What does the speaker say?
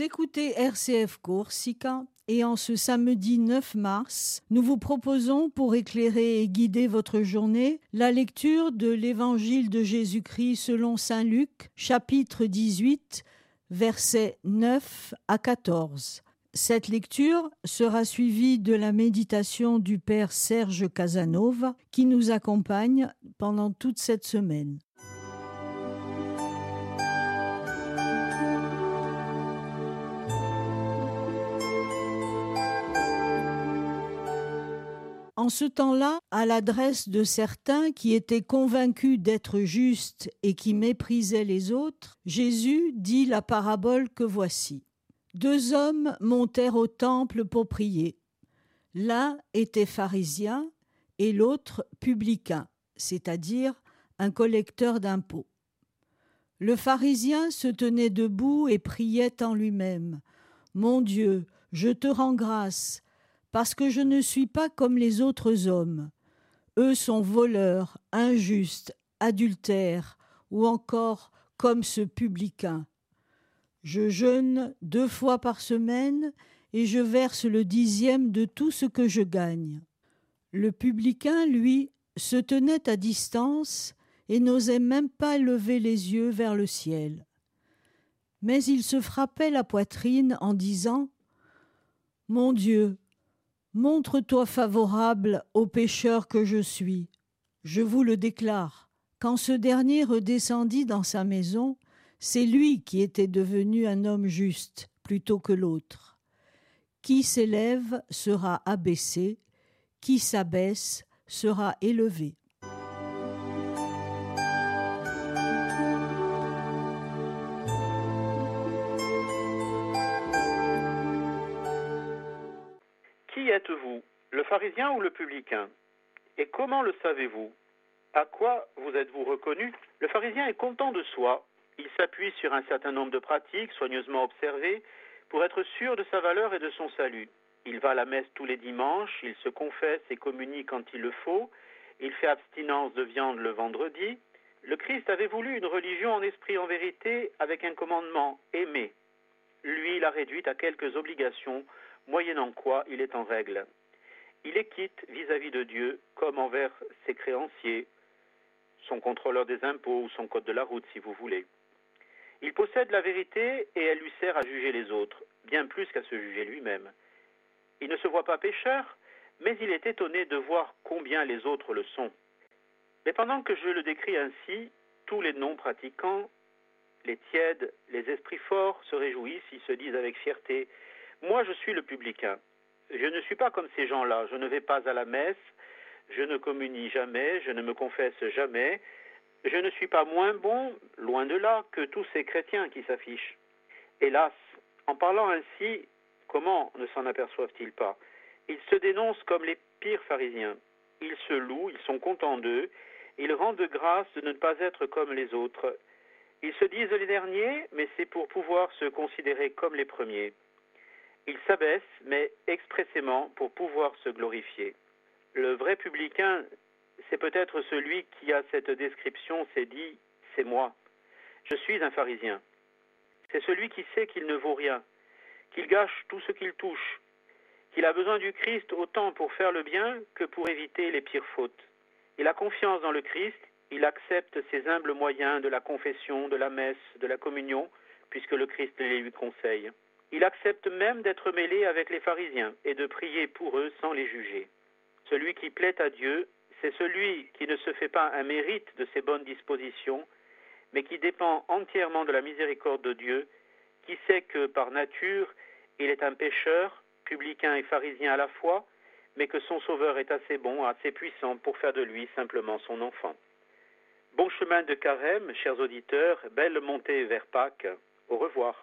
écoutez RCF Corsica et en ce samedi 9 mars, nous vous proposons pour éclairer et guider votre journée la lecture de l'Évangile de Jésus-Christ selon Saint Luc, chapitre 18, versets 9 à 14. Cette lecture sera suivie de la méditation du Père Serge Casanova qui nous accompagne pendant toute cette semaine. En ce temps-là, à l'adresse de certains qui étaient convaincus d'être justes et qui méprisaient les autres, Jésus dit la parabole que voici. Deux hommes montèrent au temple pour prier. L'un était pharisien et l'autre publicain, c'est-à-dire un collecteur d'impôts. Le pharisien se tenait debout et priait en lui-même. Mon Dieu, je te rends grâce, parce que je ne suis pas comme les autres hommes. Eux sont voleurs, injustes, adultères, ou encore comme ce publicain. Je jeûne deux fois par semaine et je verse le dixième de tout ce que je gagne. Le publicain, lui, se tenait à distance et n'osait même pas lever les yeux vers le ciel. Mais il se frappait la poitrine en disant Mon Dieu, montre-toi favorable au pécheur que je suis. Je vous le déclare. Quand ce dernier redescendit dans sa maison, c'est lui qui était devenu un homme juste plutôt que l'autre. Qui s'élève sera abaissé, qui s'abaisse sera élevé. Êtes-vous, le pharisien ou le publicain? Et comment le savez-vous? À quoi vous êtes-vous reconnu? Le pharisien est content de soi il s'appuie sur un certain nombre de pratiques soigneusement observées pour être sûr de sa valeur et de son salut. Il va à la messe tous les dimanches, il se confesse et communie quand il le faut, il fait abstinence de viande le vendredi. Le Christ avait voulu une religion en esprit en vérité avec un commandement aimer. Lui l'a réduite à quelques obligations, moyennant quoi il est en règle. Il est quitte vis-à-vis de Dieu comme envers ses créanciers, son contrôleur des impôts ou son code de la route si vous voulez. Il possède la vérité et elle lui sert à juger les autres, bien plus qu'à se juger lui-même. Il ne se voit pas pécheur, mais il est étonné de voir combien les autres le sont. Mais pendant que je le décris ainsi, tous les non-pratiquants, les tièdes, les esprits forts se réjouissent, ils se disent avec fierté Moi je suis le publicain. Je ne suis pas comme ces gens-là, je ne vais pas à la messe, je ne communie jamais, je ne me confesse jamais, je ne suis pas moins bon, loin de là, que tous ces chrétiens qui s'affichent. Hélas, en parlant ainsi, comment ne s'en aperçoivent-ils pas? Ils se dénoncent comme les pires pharisiens. Ils se louent, ils sont contents d'eux, ils rendent grâce de ne pas être comme les autres. Ils se disent les derniers, mais c'est pour pouvoir se considérer comme les premiers. Ils s'abaissent, mais expressément pour pouvoir se glorifier. Le vrai publicain c'est peut-être celui qui a cette description s'est dit c'est moi. Je suis un pharisien. C'est celui qui sait qu'il ne vaut rien, qu'il gâche tout ce qu'il touche, qu'il a besoin du Christ autant pour faire le bien que pour éviter les pires fautes. Il a confiance dans le Christ, il accepte ses humbles moyens de la confession, de la messe, de la communion, puisque le Christ les lui conseille. Il accepte même d'être mêlé avec les pharisiens et de prier pour eux sans les juger. Celui qui plaît à Dieu c'est celui qui ne se fait pas un mérite de ses bonnes dispositions, mais qui dépend entièrement de la miséricorde de Dieu, qui sait que par nature il est un pécheur, publicain et pharisien à la fois, mais que son Sauveur est assez bon, assez puissant pour faire de lui simplement son enfant. Bon chemin de carême, chers auditeurs, belle montée vers Pâques. Au revoir.